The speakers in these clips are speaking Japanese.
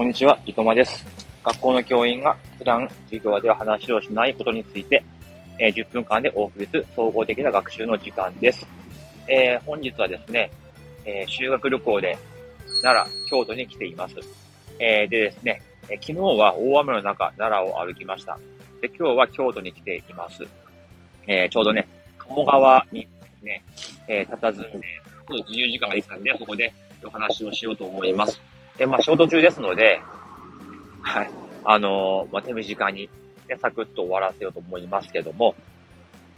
こんにちは、いとまです。学校の教員が普段授業では話をしないことについて、えー、10分間でお送りする総合的な学習の時間です。えー、本日はですね、えー、修学旅行で奈良、京都に来ています。えでですね、え昨日は大雨の中、奈良を歩きました。で、今日は京都に来ています。えちょうどね、鴨川にね、えー、佇んで、自由時間ができたんで、そこでお話をしようと思います。で、まあ、仕事中ですので、はい。あのー、まあ、手短に、ね、サクッと終わらせようと思いますけども、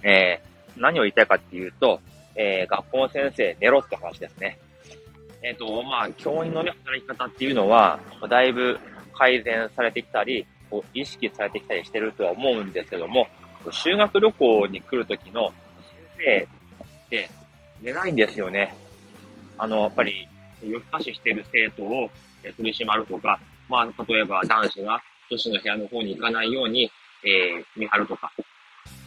えー、何を言いたいかっていうと、えー、学校の先生、寝ろって話ですね。えっ、ー、と、まあ、教員のね、働き方っていうのは、だいぶ改善されてきたり、こう意識されてきたりしてるとは思うんですけども、修学旅行に来るときの先生って寝ないんですよね。あの、やっぱり、夜更かししてる生徒を取り締まるとか、まあ、例えば男子が女子の部屋の方に行かないように、えー、見張るとか、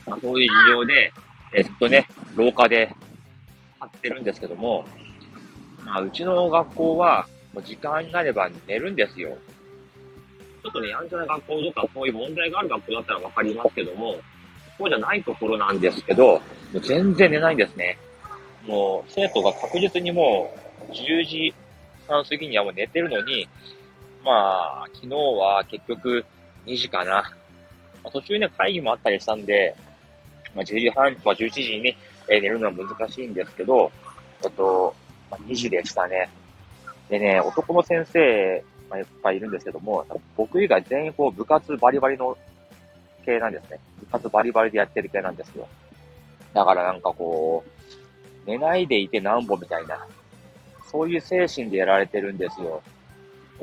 まあ、そういう事情で、えー、ずっとね、廊下で張ってるんですけども、まあ、うちの学校は、もう時間になれば寝るんですよ。ちょっとね、やんちゃな学校とか、そういう問題がある学校だったらわかりますけども、そうじゃないところなんですけど、もう全然寝ないんですね。もう、生徒が確実にもう、10時半過ぎにはもう寝てるのに、まあ、昨日は結局2時かな。まあ、途中ね、会議もあったりしたんで、まあ、10時半とか11時に、え、寝るのは難しいんですけど、えっと、まあ、2時でしたね。でね、男の先生、まあ、いっぱいいるんですけども、僕以外全員こう部活バリバリの系なんですね。部活バリバリでやってる系なんですよ。だからなんかこう、寝ないでいてなんぼみたいな、そういう精神でやられてるんですよ。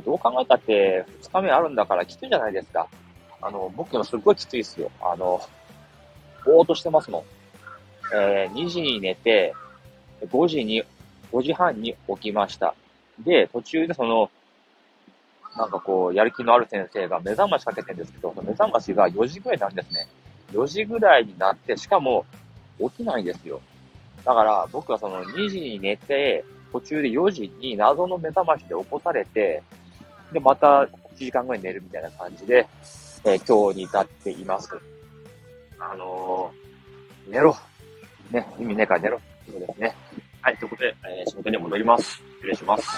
どう考えたって、二日目あるんだからきついじゃないですか。あの、僕もすっごいきついっすよ。あの、ぼーっとしてますもん。えー、2時に寝て、5時に、5時半に起きました。で、途中でその、なんかこう、やる気のある先生が目覚ましかけてるんですけど、目覚ましが4時ぐらいなんですね。4時ぐらいになって、しかも起きないんですよ。だから僕はその2時に寝て、途中で4時に謎の目覚ましで起こされて、で、また1時間ぐらい寝るみたいな感じで、えー、今日に至っています。あのー、寝ろ。ね、意味ねえから寝ろ。そうですね。はい、ということで、えー、仕事に戻ります。失礼します。